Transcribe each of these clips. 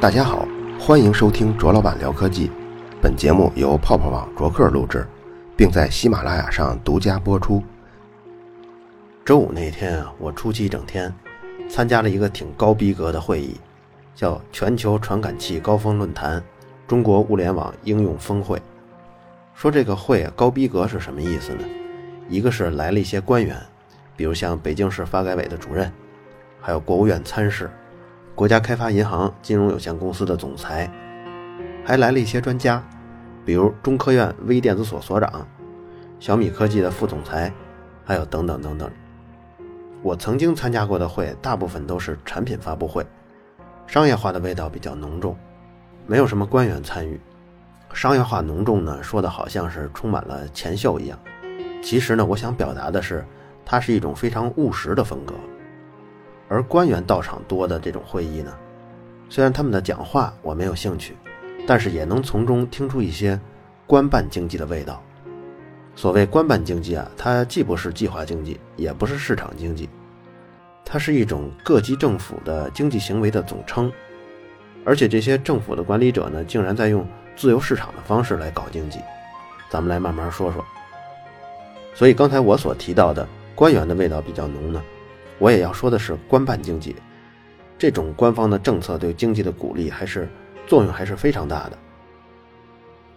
大家好，欢迎收听卓老板聊科技。本节目由泡泡网卓克录制，并在喜马拉雅上独家播出。周五那天啊，我出去一整天，参加了一个挺高逼格的会议，叫全球传感器高峰论坛——中国物联网应用峰会。说这个会啊高逼格是什么意思呢？一个是来了一些官员，比如像北京市发改委的主任，还有国务院参事。国家开发银行金融有限公司的总裁，还来了一些专家，比如中科院微电子所所长、小米科技的副总裁，还有等等等等。我曾经参加过的会，大部分都是产品发布会，商业化的味道比较浓重，没有什么官员参与。商业化浓重呢，说的好像是充满了钱秀一样，其实呢，我想表达的是，它是一种非常务实的风格。而官员到场多的这种会议呢，虽然他们的讲话我没有兴趣，但是也能从中听出一些官办经济的味道。所谓官办经济啊，它既不是计划经济，也不是市场经济，它是一种各级政府的经济行为的总称。而且这些政府的管理者呢，竟然在用自由市场的方式来搞经济。咱们来慢慢说说。所以刚才我所提到的官员的味道比较浓呢。我也要说的是，官办经济，这种官方的政策对经济的鼓励还是作用还是非常大的。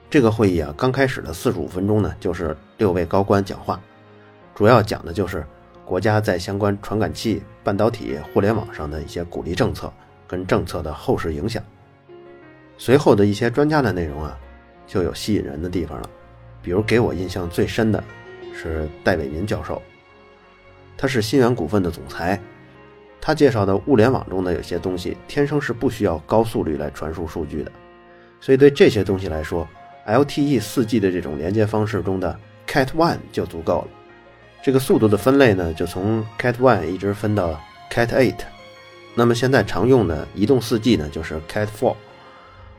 这个会议啊，刚开始的四十五分钟呢，就是六位高官讲话，主要讲的就是国家在相关传感器、半导体、互联网上的一些鼓励政策跟政策的后世影响。随后的一些专家的内容啊，就有吸引人的地方了，比如给我印象最深的是戴伟民教授。他是新源股份的总裁，他介绍的物联网中的有些东西天生是不需要高速率来传输数据的，所以对这些东西来说，LTE 4G 的这种连接方式中的 Cat One 就足够了。这个速度的分类呢，就从 Cat One 一直分到 Cat Eight。那么现在常用的移动 4G 呢，就是 Cat Four。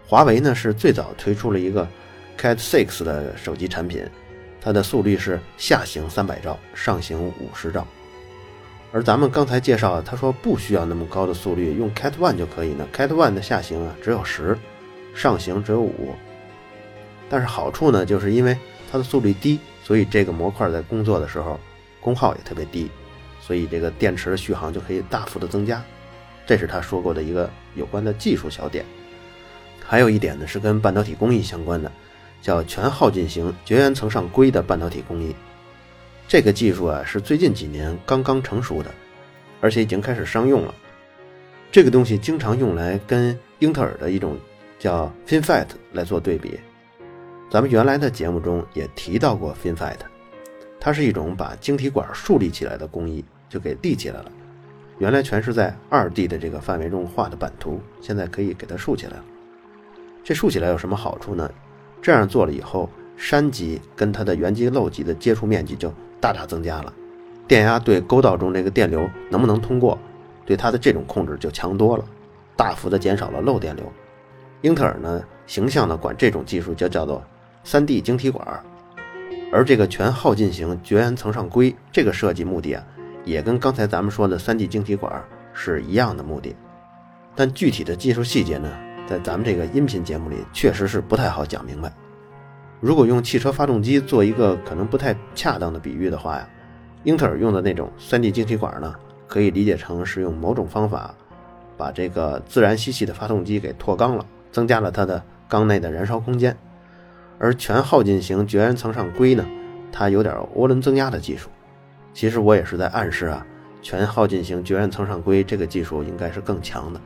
华为呢是最早推出了一个 Cat Six 的手机产品，它的速率是下行三百兆，上行五十兆。而咱们刚才介绍，他说不需要那么高的速率，用 Cat One 就可以呢。Cat One 的下行啊只有十，上行只有五。但是好处呢，就是因为它的速率低，所以这个模块在工作的时候功耗也特别低，所以这个电池的续航就可以大幅的增加。这是他说过的一个有关的技术小点。还有一点呢，是跟半导体工艺相关的，叫全耗尽型绝缘层上硅的半导体工艺。这个技术啊是最近几年刚刚成熟的，而且已经开始商用了。这个东西经常用来跟英特尔的一种叫 FinFET 来做对比。咱们原来的节目中也提到过 FinFET，它是一种把晶体管竖立起来的工艺，就给立起来了。原来全是在二 D 的这个范围中画的版图，现在可以给它竖起来了。这竖起来有什么好处呢？这样做了以后，山极跟它的原极漏极的接触面积就大大增加了，电压对沟道中这个电流能不能通过，对它的这种控制就强多了，大幅的减少了漏电流。英特尔呢，形象的管这种技术就叫做三 D 晶体管，而这个全耗尽型绝缘层上硅这个设计目的啊，也跟刚才咱们说的三 D 晶体管是一样的目的，但具体的技术细节呢，在咱们这个音频节目里确实是不太好讲明白。如果用汽车发动机做一个可能不太恰当的比喻的话呀，英特尔用的那种 3D 晶体管呢，可以理解成是用某种方法把这个自然吸气的发动机给脱缸了，增加了它的缸内的燃烧空间。而全耗尽型绝缘层上硅呢，它有点涡轮增压的技术。其实我也是在暗示啊，全耗尽型绝缘层上硅这个技术应该是更强的。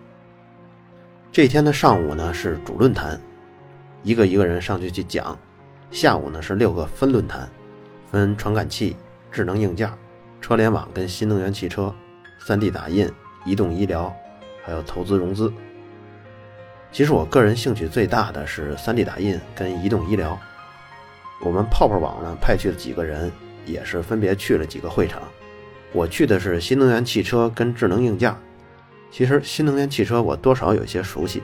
这天的上午呢是主论坛，一个一个人上去去讲。下午呢是六个分论坛，分传感器、智能硬件、车联网跟新能源汽车、3D 打印、移动医疗，还有投资融资。其实我个人兴趣最大的是 3D 打印跟移动医疗。我们泡泡网呢派去了几个人，也是分别去了几个会场。我去的是新能源汽车跟智能硬件。其实新能源汽车我多少有些熟悉，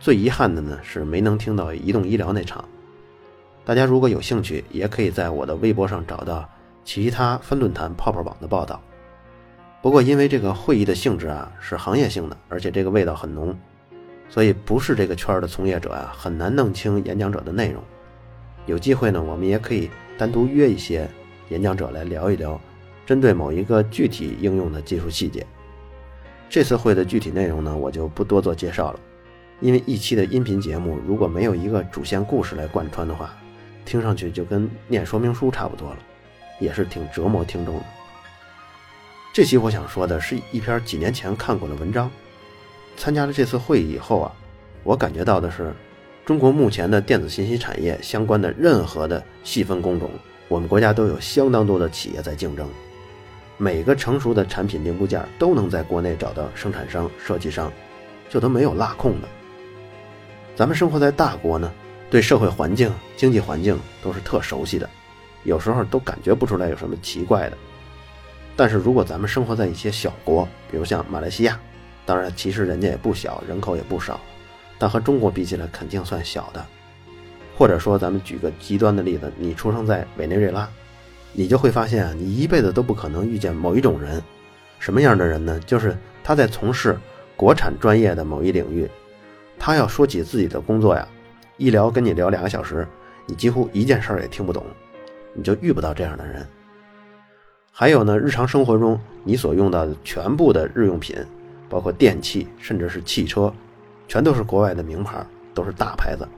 最遗憾的呢是没能听到移动医疗那场。大家如果有兴趣，也可以在我的微博上找到其他分论坛泡泡网的报道。不过因为这个会议的性质啊是行业性的，而且这个味道很浓，所以不是这个圈的从业者啊很难弄清演讲者的内容。有机会呢，我们也可以单独约一些演讲者来聊一聊，针对某一个具体应用的技术细节。这次会的具体内容呢，我就不多做介绍了，因为一期的音频节目如果没有一个主线故事来贯穿的话，听上去就跟念说明书差不多了，也是挺折磨听众的。这期我想说的是一篇几年前看过的文章。参加了这次会议以后啊，我感觉到的是，中国目前的电子信息产业相关的任何的细分工种，我们国家都有相当多的企业在竞争。每个成熟的产品零部件都能在国内找到生产商、设计商，就都没有落空的。咱们生活在大国呢，对社会环境、经济环境都是特熟悉的，有时候都感觉不出来有什么奇怪的。但是如果咱们生活在一些小国，比如像马来西亚，当然其实人家也不小，人口也不少，但和中国比起来肯定算小的。或者说，咱们举个极端的例子，你出生在委内瑞拉。你就会发现啊，你一辈子都不可能遇见某一种人，什么样的人呢？就是他在从事国产专业的某一领域，他要说起自己的工作呀，一聊跟你聊两个小时，你几乎一件事儿也听不懂，你就遇不到这样的人。还有呢，日常生活中你所用到的全部的日用品，包括电器，甚至是汽车，全都是国外的名牌，都是大牌子，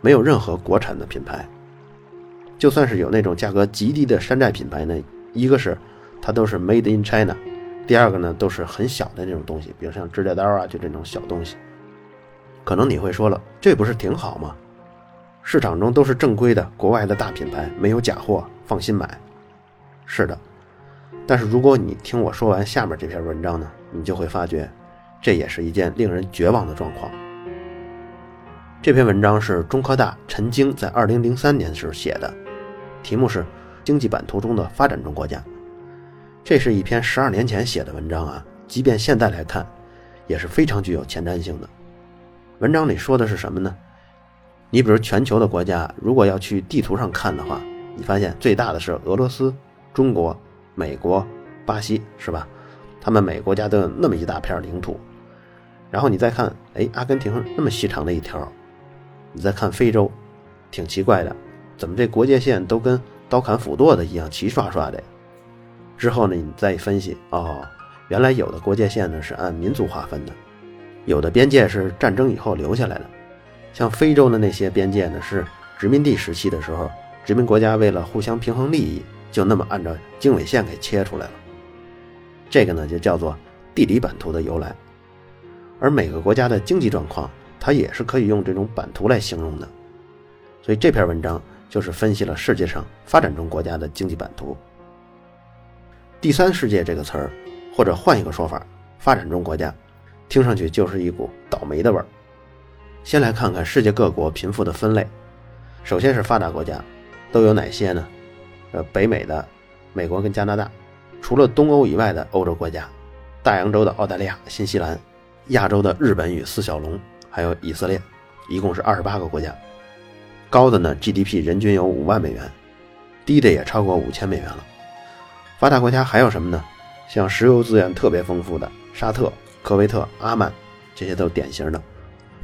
没有任何国产的品牌。就算是有那种价格极低的山寨品牌呢，一个是它都是 Made in China，第二个呢都是很小的那种东西，比如像指甲刀啊，就这种小东西。可能你会说了，这不是挺好吗？市场中都是正规的国外的大品牌，没有假货，放心买。是的，但是如果你听我说完下面这篇文章呢，你就会发觉，这也是一件令人绝望的状况。这篇文章是中科大陈晶在2003年时写的。题目是“经济版图中的发展中国家”，这是一篇十二年前写的文章啊，即便现在来看，也是非常具有前瞻性的。文章里说的是什么呢？你比如全球的国家，如果要去地图上看的话，你发现最大的是俄罗斯、中国、美国、巴西，是吧？他们每个国家都有那么一大片领土。然后你再看，哎，阿根廷那么细长的一条，你再看非洲，挺奇怪的。怎么这国界线都跟刀砍斧剁的一样齐刷刷的？之后呢，你再一分析，哦，原来有的国界线呢是按民族划分的，有的边界是战争以后留下来的。像非洲的那些边界呢，是殖民地时期的时候，殖民国家为了互相平衡利益，就那么按照经纬线给切出来了。这个呢，就叫做地理版图的由来。而每个国家的经济状况，它也是可以用这种版图来形容的。所以这篇文章。就是分析了世界上发展中国家的经济版图。第三世界这个词儿，或者换一个说法，发展中国家，听上去就是一股倒霉的味儿。先来看看世界各国贫富的分类。首先是发达国家，都有哪些呢？呃，北美的美国跟加拿大，除了东欧以外的欧洲国家，大洋洲的澳大利亚、新西兰，亚洲的日本与四小龙，还有以色列，一共是二十八个国家。高的呢，GDP 人均有五万美元，低的也超过五千美元了。发达国家还有什么呢？像石油资源特别丰富的沙特、科威特、阿曼，这些都是典型的。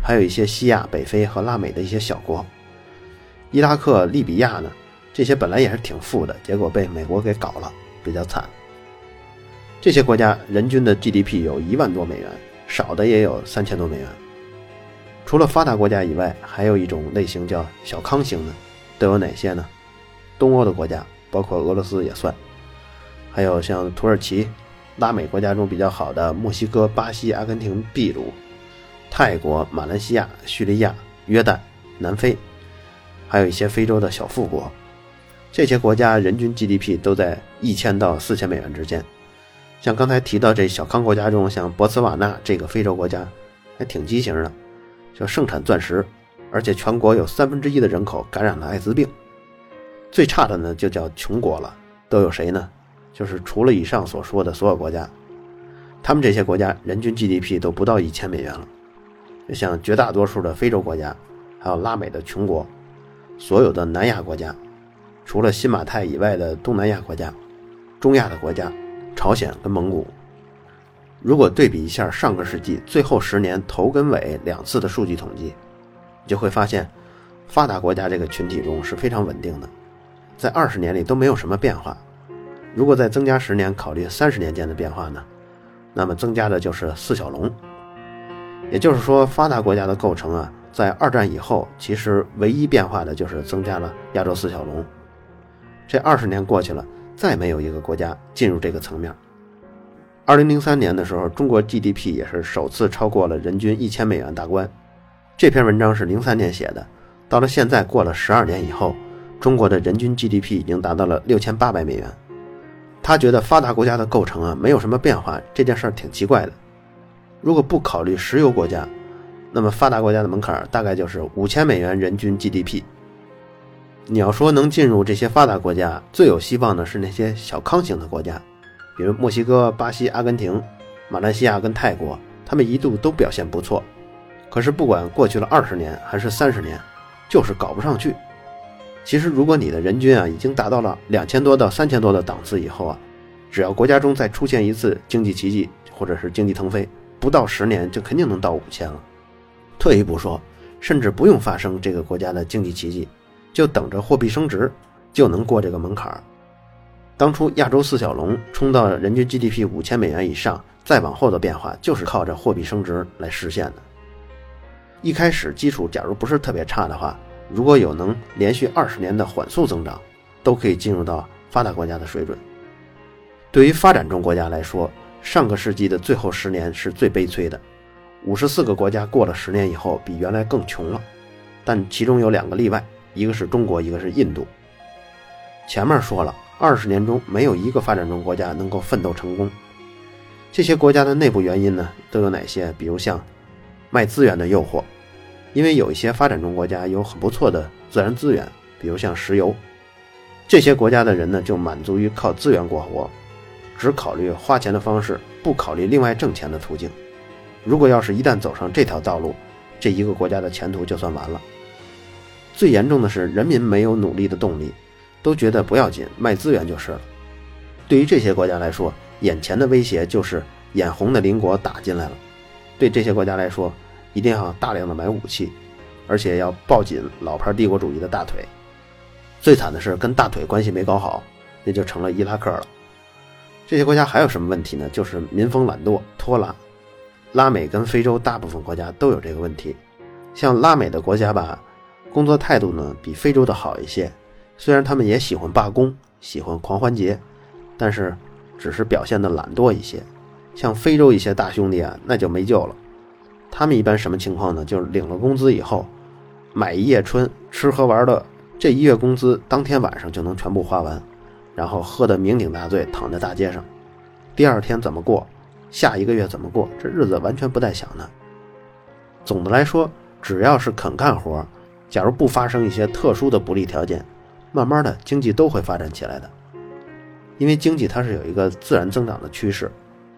还有一些西亚、北非和拉美的一些小国，伊拉克、利比亚呢，这些本来也是挺富的，结果被美国给搞了，比较惨。这些国家人均的 GDP 有一万多美元，少的也有三千多美元。除了发达国家以外，还有一种类型叫小康型的，都有哪些呢？东欧的国家，包括俄罗斯也算，还有像土耳其、拉美国家中比较好的墨西哥、巴西、阿根廷、秘鲁、泰国、马来西亚、叙利亚、约旦、南非，还有一些非洲的小富国。这些国家人均 GDP 都在一千到四千美元之间。像刚才提到这小康国家中，像博茨瓦纳这个非洲国家，还挺畸形的。就盛产钻石，而且全国有三分之一的人口感染了艾滋病。最差的呢，就叫穷国了。都有谁呢？就是除了以上所说的所有国家，他们这些国家人均 GDP 都不到一千美元了。就像绝大多数的非洲国家，还有拉美的穷国，所有的南亚国家，除了新马泰以外的东南亚国家，中亚的国家，朝鲜跟蒙古，如果对比一下上个世纪最后十年头跟尾两次的数据统计，你就会发现，发达国家这个群体中是非常稳定的，在二十年里都没有什么变化。如果再增加十年，考虑三十年间的变化呢？那么增加的就是四小龙。也就是说，发达国家的构成啊，在二战以后，其实唯一变化的就是增加了亚洲四小龙。这二十年过去了，再没有一个国家进入这个层面。二零零三年的时候，中国 GDP 也是首次超过了人均一千美元大关。这篇文章是零三年写的，到了现在过了十二年以后，中国的人均 GDP 已经达到了六千八百美元。他觉得发达国家的构成啊没有什么变化，这件事儿挺奇怪的。如果不考虑石油国家，那么发达国家的门槛大概就是五千美元人均 GDP。你要说能进入这些发达国家，最有希望的是那些小康型的国家。比如墨西哥、巴西、阿根廷、马来西亚跟泰国，他们一度都表现不错。可是不管过去了二十年还是三十年，就是搞不上去。其实，如果你的人均啊已经达到了两千多到三千多的档次以后啊，只要国家中再出现一次经济奇迹或者是经济腾飞，不到十年就肯定能到五千了。退一步说，甚至不用发生这个国家的经济奇迹，就等着货币升值，就能过这个门槛儿。当初亚洲四小龙冲到人均 GDP 五千美元以上，再往后的变化就是靠着货币升值来实现的。一开始基础假如不是特别差的话，如果有能连续二十年的缓速增长，都可以进入到发达国家的水准。对于发展中国家来说，上个世纪的最后十年是最悲催的，五十四个国家过了十年以后比原来更穷了，但其中有两个例外，一个是中国，一个是印度。前面说了。二十年中没有一个发展中国家能够奋斗成功。这些国家的内部原因呢，都有哪些？比如像卖资源的诱惑，因为有一些发展中国家有很不错的自然资源，比如像石油。这些国家的人呢，就满足于靠资源过活，只考虑花钱的方式，不考虑另外挣钱的途径。如果要是一旦走上这条道路，这一个国家的前途就算完了。最严重的是，人民没有努力的动力。都觉得不要紧，卖资源就是了。对于这些国家来说，眼前的威胁就是眼红的邻国打进来了。对这些国家来说，一定要大量的买武器，而且要抱紧老牌帝国主义的大腿。最惨的是跟大腿关系没搞好，那就成了伊拉克了。这些国家还有什么问题呢？就是民风懒惰、拖拉。拉美跟非洲大部分国家都有这个问题。像拉美的国家吧，工作态度呢比非洲的好一些。虽然他们也喜欢罢工，喜欢狂欢节，但是只是表现的懒惰一些。像非洲一些大兄弟啊，那就没救了。他们一般什么情况呢？就是领了工资以后，买一夜春，吃喝玩乐，这一月工资当天晚上就能全部花完，然后喝得酩酊大醉，躺在大街上。第二天怎么过？下一个月怎么过？这日子完全不带想的。总的来说，只要是肯干活，假如不发生一些特殊的不利条件。慢慢的，经济都会发展起来的，因为经济它是有一个自然增长的趋势，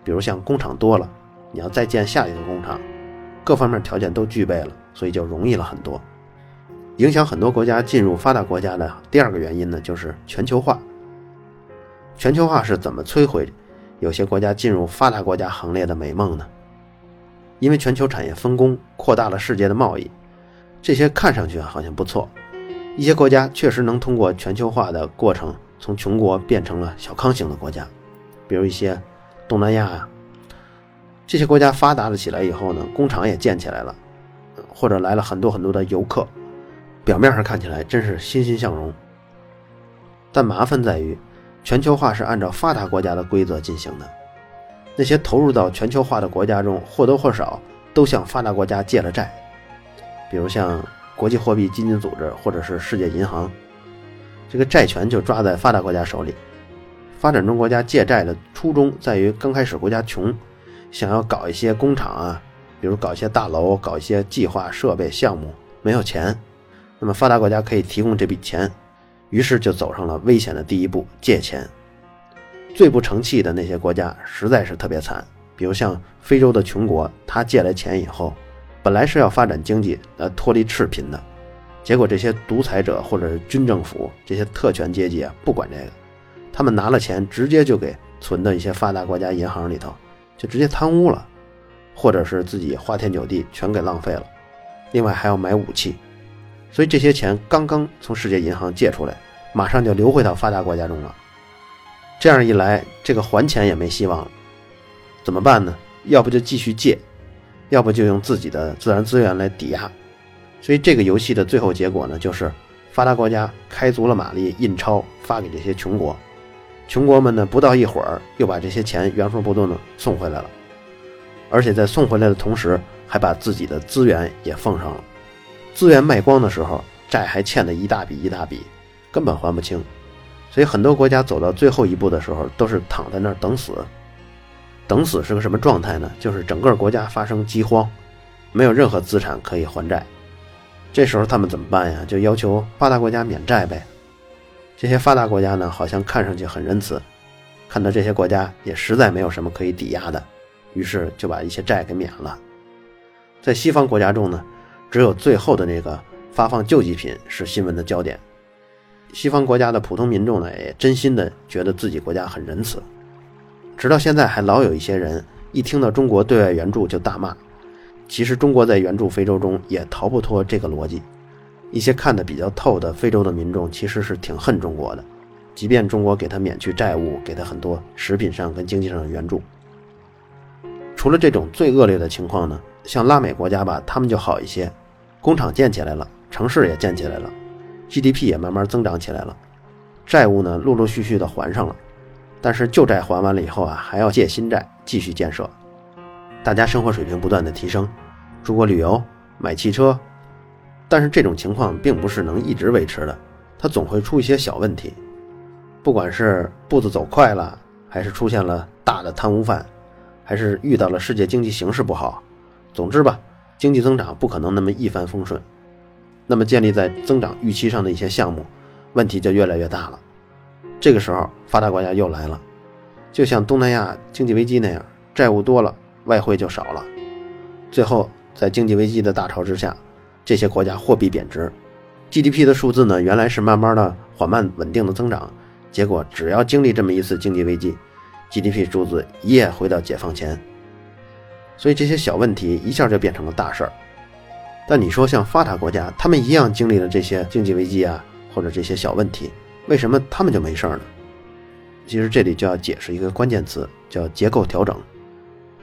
比如像工厂多了，你要再建下一个工厂，各方面条件都具备了，所以就容易了很多。影响很多国家进入发达国家的第二个原因呢，就是全球化。全球化是怎么摧毁有些国家进入发达国家行列的美梦呢？因为全球产业分工扩大了世界的贸易，这些看上去好像不错。一些国家确实能通过全球化的过程，从穷国变成了小康型的国家，比如一些东南亚啊，这些国家发达了起来以后呢，工厂也建起来了，或者来了很多很多的游客，表面上看起来真是欣欣向荣。但麻烦在于，全球化是按照发达国家的规则进行的，那些投入到全球化的国家中，或多或少都向发达国家借了债，比如像。国际货币基金组织或者是世界银行，这个债权就抓在发达国家手里。发展中国家借债的初衷在于，刚开始国家穷，想要搞一些工厂啊，比如搞一些大楼，搞一些计划设备项目，没有钱，那么发达国家可以提供这笔钱，于是就走上了危险的第一步——借钱。最不成器的那些国家实在是特别惨，比如像非洲的穷国，他借来钱以后。本来是要发展经济，呃，脱离赤贫的，结果这些独裁者或者是军政府这些特权阶级啊，不管这个，他们拿了钱直接就给存到一些发达国家银行里头，就直接贪污了，或者是自己花天酒地全给浪费了。另外还要买武器，所以这些钱刚刚从世界银行借出来，马上就流回到发达国家中了。这样一来，这个还钱也没希望了。怎么办呢？要不就继续借，要不就用自己的自然资源来抵押。所以这个游戏的最后结果呢，就是发达国家开足了马力印钞发给这些穷国，穷国们呢不到一会儿又把这些钱原封不动的送回来了，而且在送回来的同时，还把自己的资源也奉上了。资源卖光的时候，债还欠的一大笔一大笔，根本还不清。所以很多国家走到最后一步的时候，都是躺在那儿等死。等死是个什么状态呢？就是整个国家发生饥荒，没有任何资产可以还债。这时候他们怎么办呀？就要求发达国家免债呗。这些发达国家呢，好像看上去很仁慈，看到这些国家也实在没有什么可以抵押的，于是就把一些债给免了。在西方国家中呢，只有最后的那个发放救济品是新闻的焦点。西方国家的普通民众呢，也真心的觉得自己国家很仁慈，直到现在还老有一些人一听到中国对外援助就大骂。其实中国在援助非洲中也逃不脱这个逻辑。一些看得比较透的非洲的民众其实是挺恨中国的，即便中国给他免去债务，给他很多食品上跟经济上的援助。除了这种最恶劣的情况呢，像拉美国家吧，他们就好一些，工厂建起来了，城市也建起来了。GDP 也慢慢增长起来了，债务呢陆陆续续的还上了，但是旧债还完了以后啊，还要借新债继续建设，大家生活水平不断的提升，出国旅游、买汽车，但是这种情况并不是能一直维持的，它总会出一些小问题，不管是步子走快了，还是出现了大的贪污犯，还是遇到了世界经济形势不好，总之吧，经济增长不可能那么一帆风顺。那么建立在增长预期上的一些项目，问题就越来越大了。这个时候，发达国家又来了，就像东南亚经济危机那样，债务多了，外汇就少了。最后，在经济危机的大潮之下，这些国家货币贬值，GDP 的数字呢，原来是慢慢的缓慢稳定的增长，结果只要经历这么一次经济危机，GDP 数字一夜回到解放前。所以这些小问题一下就变成了大事儿。但你说像发达国家，他们一样经历了这些经济危机啊，或者这些小问题，为什么他们就没事儿呢？其实这里就要解释一个关键词，叫结构调整。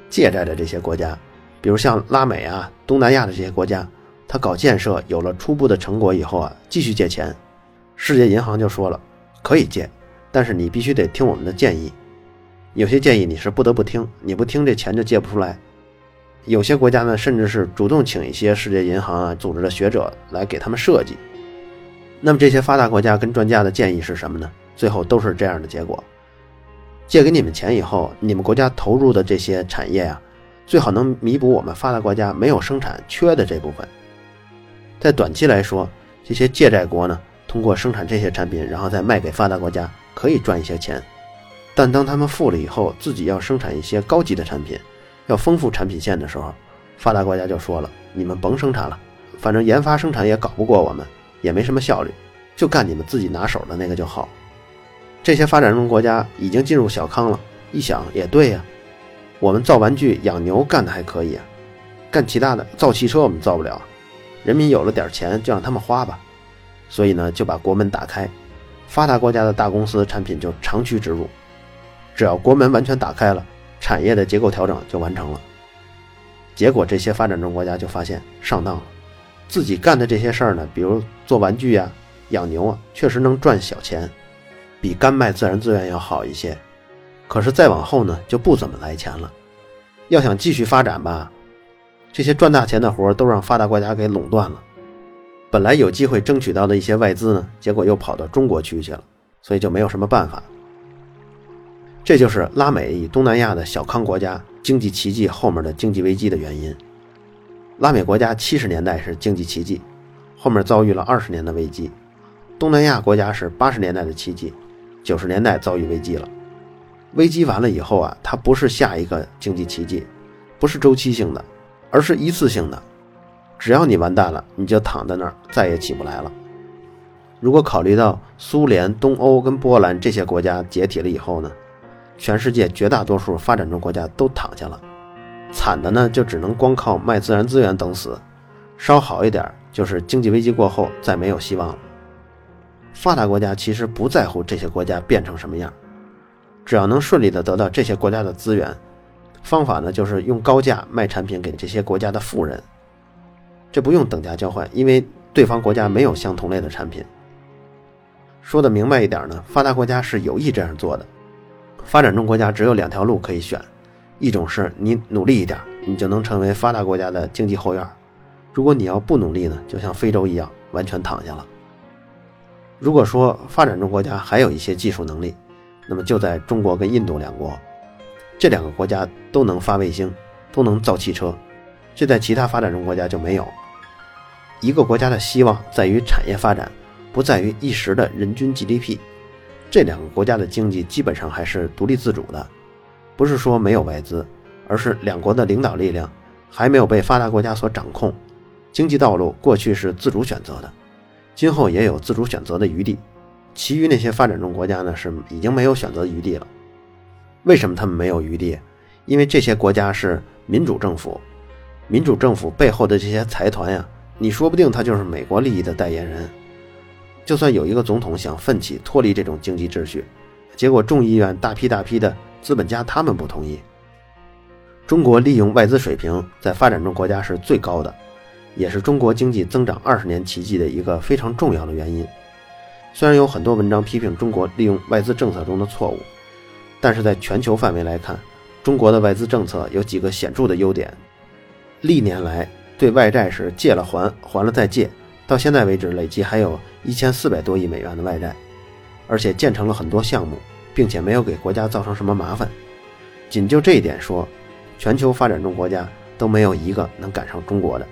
借债的这些国家，比如像拉美啊、东南亚的这些国家，他搞建设有了初步的成果以后啊，继续借钱，世界银行就说了，可以借，但是你必须得听我们的建议。有些建议你是不得不听，你不听这钱就借不出来。有些国家呢，甚至是主动请一些世界银行啊组织的学者来给他们设计。那么这些发达国家跟专家的建议是什么呢？最后都是这样的结果：借给你们钱以后，你们国家投入的这些产业啊，最好能弥补我们发达国家没有生产缺的这部分。在短期来说，这些借债国呢，通过生产这些产品，然后再卖给发达国家，可以赚一些钱。但当他们富了以后，自己要生产一些高级的产品。要丰富产品线的时候，发达国家就说了：“你们甭生产了，反正研发生产也搞不过我们，也没什么效率，就干你们自己拿手的那个就好。”这些发展中国家已经进入小康了，一想也对呀，我们造玩具、养牛干的还可以啊，干其他的造汽车我们造不了，人民有了点钱就让他们花吧，所以呢就把国门打开，发达国家的大公司产品就长驱直入，只要国门完全打开了。产业的结构调整就完成了，结果这些发展中国家就发现上当了，自己干的这些事儿呢，比如做玩具呀、养牛啊，确实能赚小钱，比干卖自然资源要好一些。可是再往后呢，就不怎么来钱了。要想继续发展吧，这些赚大钱的活都让发达国家给垄断了。本来有机会争取到的一些外资呢，结果又跑到中国区去了，所以就没有什么办法。这就是拉美与东南亚的小康国家经济奇迹后面的经济危机的原因。拉美国家七十年代是经济奇迹，后面遭遇了二十年的危机；东南亚国家是八十年代的奇迹，九十年代遭遇危机了。危机完了以后啊，它不是下一个经济奇迹，不是周期性的，而是一次性的。只要你完蛋了，你就躺在那儿，再也起不来了。如果考虑到苏联、东欧跟波兰这些国家解体了以后呢？全世界绝大多数发展中国家都躺下了，惨的呢就只能光靠卖自然资源等死，稍好一点就是经济危机过后再没有希望了。发达国家其实不在乎这些国家变成什么样，只要能顺利的得到这些国家的资源，方法呢就是用高价卖产品给这些国家的富人，这不用等价交换，因为对方国家没有相同类的产品。说的明白一点呢，发达国家是有意这样做的。发展中国家只有两条路可以选，一种是你努力一点，你就能成为发达国家的经济后院；如果你要不努力呢，就像非洲一样，完全躺下了。如果说发展中国家还有一些技术能力，那么就在中国跟印度两国，这两个国家都能发卫星，都能造汽车，这在其他发展中国家就没有。一个国家的希望在于产业发展。不在于一时的人均 GDP，这两个国家的经济基本上还是独立自主的，不是说没有外资，而是两国的领导力量还没有被发达国家所掌控，经济道路过去是自主选择的，今后也有自主选择的余地。其余那些发展中国家呢，是已经没有选择余地了。为什么他们没有余地？因为这些国家是民主政府，民主政府背后的这些财团呀，你说不定他就是美国利益的代言人。就算有一个总统想奋起脱离这种经济秩序，结果众议院大批大批的资本家他们不同意。中国利用外资水平在发展中国家是最高的，也是中国经济增长二十年奇迹的一个非常重要的原因。虽然有很多文章批评中国利用外资政策中的错误，但是在全球范围来看，中国的外资政策有几个显著的优点：历年来对外债是借了还，还了再借。到现在为止，累计还有一千四百多亿美元的外债，而且建成了很多项目，并且没有给国家造成什么麻烦。仅就这一点说，全球发展中国家都没有一个能赶上中国的。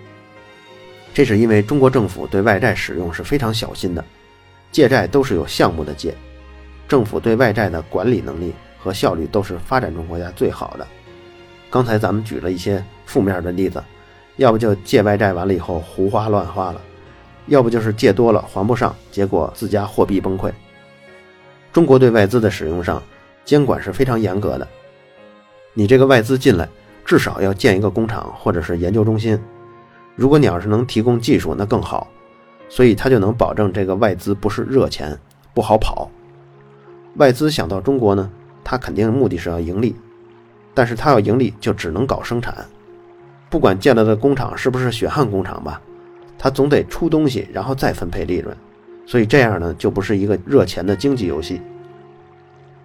这是因为中国政府对外债使用是非常小心的，借债都是有项目的借，政府对外债的管理能力和效率都是发展中国家最好的。刚才咱们举了一些负面的例子，要不就借外债完了以后胡花乱花了。要不就是借多了还不上，结果自家货币崩溃。中国对外资的使用上监管是非常严格的，你这个外资进来至少要建一个工厂或者是研究中心。如果你要是能提供技术，那更好，所以他就能保证这个外资不是热钱，不好跑。外资想到中国呢，他肯定目的是要盈利，但是他要盈利就只能搞生产，不管建了的工厂是不是血汗工厂吧。他总得出东西，然后再分配利润，所以这样呢就不是一个热钱的经济游戏。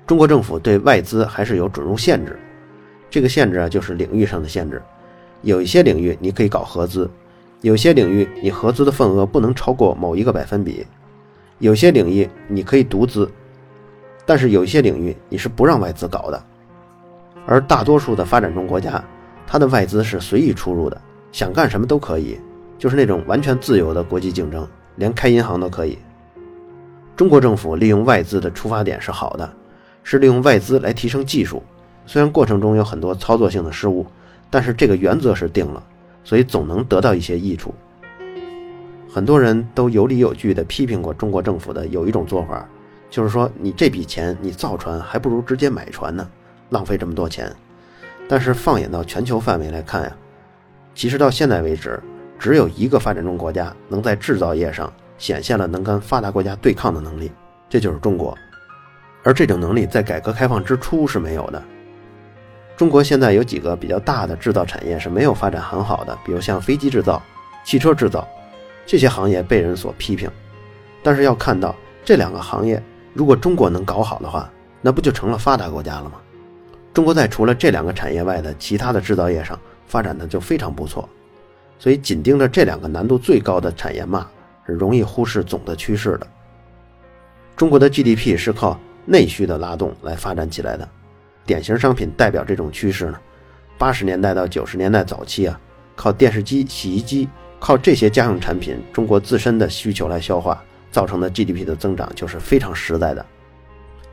中国政府对外资还是有准入限制，这个限制啊就是领域上的限制。有一些领域你可以搞合资，有些领域你合资的份额不能超过某一个百分比，有些领域你可以独资，但是有一些领域你是不让外资搞的。而大多数的发展中国家，它的外资是随意出入的，想干什么都可以。就是那种完全自由的国际竞争，连开银行都可以。中国政府利用外资的出发点是好的，是利用外资来提升技术。虽然过程中有很多操作性的失误，但是这个原则是定了，所以总能得到一些益处。很多人都有理有据地批评过中国政府的有一种做法，就是说你这笔钱你造船还不如直接买船呢，浪费这么多钱。但是放眼到全球范围来看呀，其实到现在为止。只有一个发展中国家能在制造业上显现了能跟发达国家对抗的能力，这就是中国。而这种能力在改革开放之初是没有的。中国现在有几个比较大的制造产业是没有发展很好的，比如像飞机制造、汽车制造这些行业被人所批评。但是要看到这两个行业，如果中国能搞好的话，那不就成了发达国家了吗？中国在除了这两个产业外的其他的制造业上发展的就非常不错。所以，紧盯着这两个难度最高的产业骂，是容易忽视总的趋势的。中国的 GDP 是靠内需的拉动来发展起来的，典型商品代表这种趋势呢。八十年代到九十年代早期啊，靠电视机、洗衣机，靠这些家用产品，中国自身的需求来消化，造成的 GDP 的增长就是非常实在的。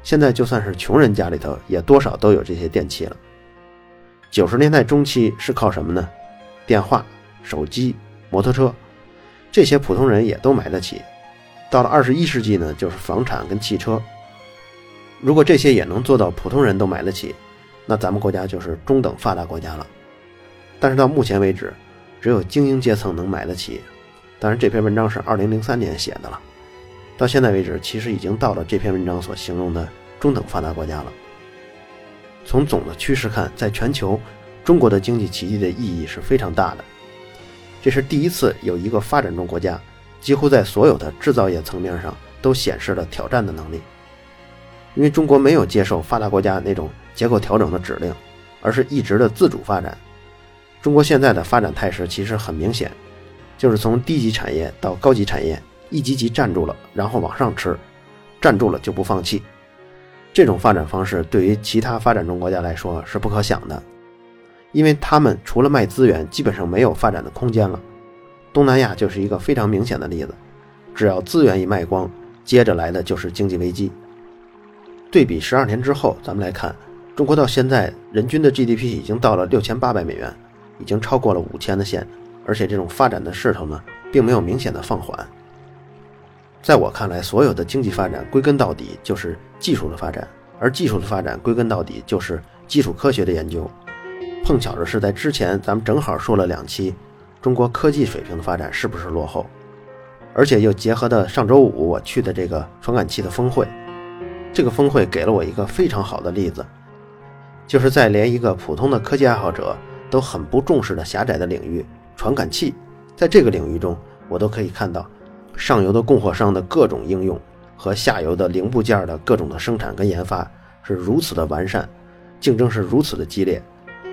现在就算是穷人家里头，也多少都有这些电器了。九十年代中期是靠什么呢？电话。手机、摩托车，这些普通人也都买得起。到了二十一世纪呢，就是房产跟汽车。如果这些也能做到普通人都买得起，那咱们国家就是中等发达国家了。但是到目前为止，只有精英阶层能买得起。当然，这篇文章是二零零三年写的了，到现在为止，其实已经到了这篇文章所形容的中等发达国家了。从总的趋势看，在全球，中国的经济奇迹的意义是非常大的。这是第一次有一个发展中国家，几乎在所有的制造业层面上都显示了挑战的能力。因为中国没有接受发达国家那种结构调整的指令，而是一直的自主发展。中国现在的发展态势其实很明显，就是从低级产业到高级产业，一级级站住了，然后往上吃，站住了就不放弃。这种发展方式对于其他发展中国家来说是不可想的，因为他们除了卖资源，基本上没有发展的空间了。东南亚就是一个非常明显的例子，只要资源一卖光，接着来的就是经济危机。对比十二年之后，咱们来看，中国到现在人均的 GDP 已经到了六千八百美元，已经超过了五千的线，而且这种发展的势头呢，并没有明显的放缓。在我看来，所有的经济发展归根到底就是技术的发展，而技术的发展归根到底就是基础科学的研究。碰巧的是，在之前咱们正好说了两期，中国科技水平的发展是不是落后，而且又结合的上周五我去的这个传感器的峰会。这个峰会给了我一个非常好的例子，就是在连一个普通的科技爱好者都很不重视的狭窄的领域——传感器，在这个领域中，我都可以看到上游的供货商的各种应用和下游的零部件的各种的生产跟研发是如此的完善，竞争是如此的激烈，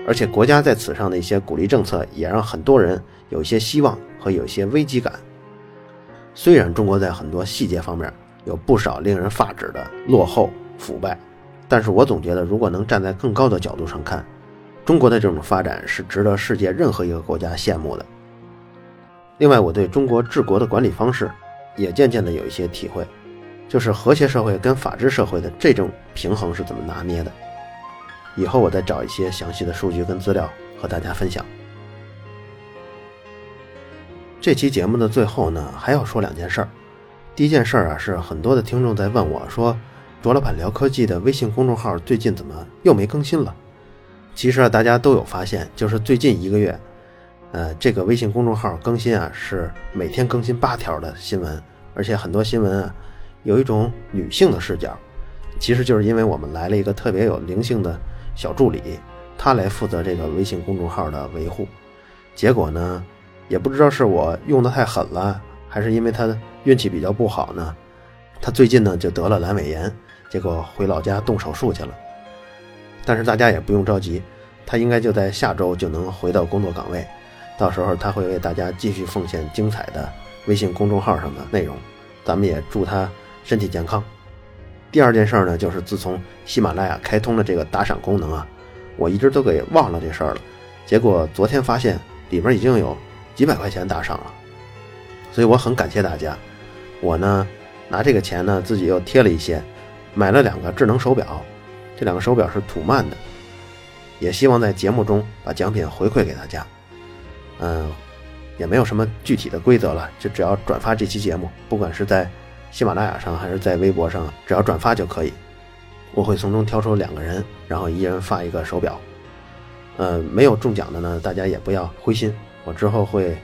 而且国家在此上的一些鼓励政策也让很多人有一些希望和有一些危机感。虽然中国在很多细节方面，有不少令人发指的落后腐败，但是我总觉得，如果能站在更高的角度上看，中国的这种发展是值得世界任何一个国家羡慕的。另外，我对中国治国的管理方式也渐渐的有一些体会，就是和谐社会跟法治社会的这种平衡是怎么拿捏的。以后我再找一些详细的数据跟资料和大家分享。这期节目的最后呢，还要说两件事儿。第一件事儿啊，是很多的听众在问我说：“卓老板聊科技的微信公众号最近怎么又没更新了？”其实啊，大家都有发现，就是最近一个月，呃，这个微信公众号更新啊是每天更新八条的新闻，而且很多新闻啊有一种女性的视角，其实就是因为我们来了一个特别有灵性的小助理，他来负责这个微信公众号的维护，结果呢，也不知道是我用的太狠了。还是因为他运气比较不好呢，他最近呢就得了阑尾炎，结果回老家动手术去了。但是大家也不用着急，他应该就在下周就能回到工作岗位，到时候他会为大家继续奉献精彩的微信公众号上的内容。咱们也祝他身体健康。第二件事呢，就是自从喜马拉雅开通了这个打赏功能啊，我一直都给忘了这事儿了，结果昨天发现里边已经有几百块钱打赏了。所以我很感谢大家，我呢拿这个钱呢自己又贴了一些，买了两个智能手表，这两个手表是土曼的，也希望在节目中把奖品回馈给大家。嗯，也没有什么具体的规则了，就只要转发这期节目，不管是在喜马拉雅上还是在微博上，只要转发就可以，我会从中挑出两个人，然后一人发一个手表。呃，没有中奖的呢，大家也不要灰心，我之后会。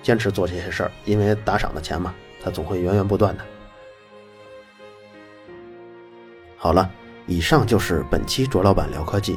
坚持做这些事儿，因为打赏的钱嘛，它总会源源不断的。好了，以上就是本期卓老板聊科技，